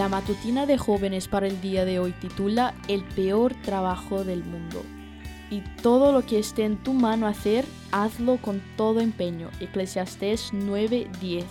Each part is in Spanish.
La matutina de jóvenes para el día de hoy titula El peor trabajo del mundo. Y todo lo que esté en tu mano hacer, hazlo con todo empeño. Eclesiastés 9:10.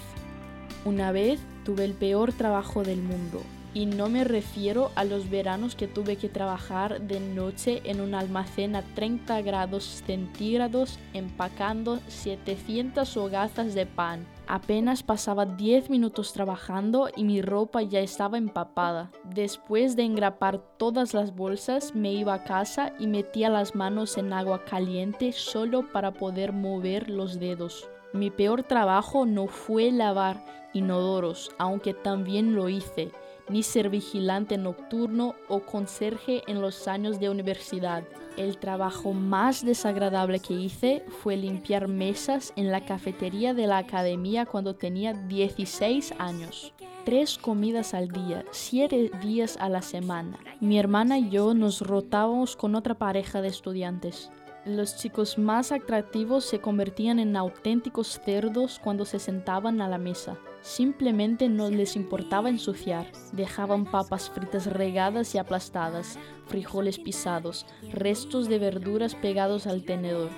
Una vez tuve el peor trabajo del mundo. Y no me refiero a los veranos que tuve que trabajar de noche en un almacén a 30 grados centígrados empacando 700 hogazas de pan. Apenas pasaba 10 minutos trabajando y mi ropa ya estaba empapada. Después de engrapar todas las bolsas me iba a casa y metía las manos en agua caliente solo para poder mover los dedos. Mi peor trabajo no fue lavar inodoros, aunque también lo hice ni ser vigilante nocturno o conserje en los años de universidad. El trabajo más desagradable que hice fue limpiar mesas en la cafetería de la academia cuando tenía 16 años. Tres comidas al día, siete días a la semana. Mi hermana y yo nos rotábamos con otra pareja de estudiantes. Los chicos más atractivos se convertían en auténticos cerdos cuando se sentaban a la mesa. Simplemente no les importaba ensuciar. Dejaban papas fritas regadas y aplastadas, frijoles pisados, restos de verduras pegados al tenedor.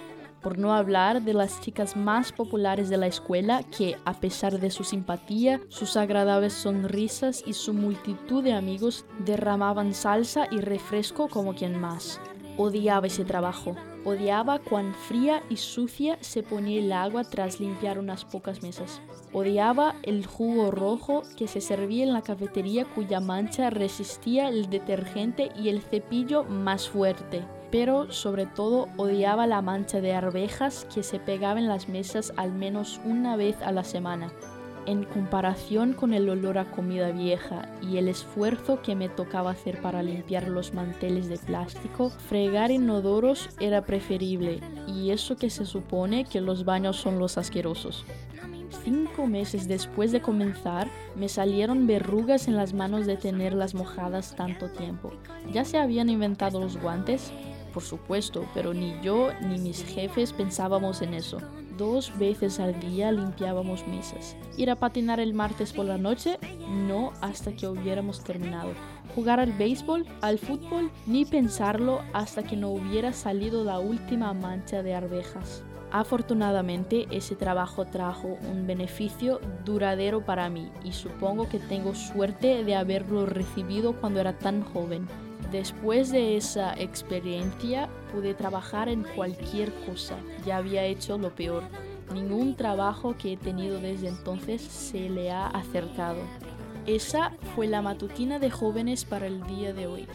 Por no hablar de las chicas más populares de la escuela que, a pesar de su simpatía, sus agradables sonrisas y su multitud de amigos, derramaban salsa y refresco como quien más. Odiaba ese trabajo. Odiaba cuán fría y sucia se ponía el agua tras limpiar unas pocas mesas. Odiaba el jugo rojo que se servía en la cafetería cuya mancha resistía el detergente y el cepillo más fuerte. Pero sobre todo odiaba la mancha de arvejas que se pegaba en las mesas al menos una vez a la semana en comparación con el olor a comida vieja y el esfuerzo que me tocaba hacer para limpiar los manteles de plástico, fregar inodoros era preferible y eso que se supone que los baños son los asquerosos. Cinco meses después de comenzar, me salieron verrugas en las manos de tenerlas mojadas tanto tiempo. ¿Ya se habían inventado los guantes? Por supuesto, pero ni yo ni mis jefes pensábamos en eso. Dos veces al día limpiábamos mesas. Ir a patinar el martes por la noche, no hasta que hubiéramos terminado. Jugar al béisbol, al fútbol, ni pensarlo hasta que no hubiera salido la última mancha de arvejas. Afortunadamente ese trabajo trajo un beneficio duradero para mí y supongo que tengo suerte de haberlo recibido cuando era tan joven. Después de esa experiencia pude trabajar en cualquier cosa. Ya había hecho lo peor. Ningún trabajo que he tenido desde entonces se le ha acercado. Esa fue la matutina de jóvenes para el día de hoy.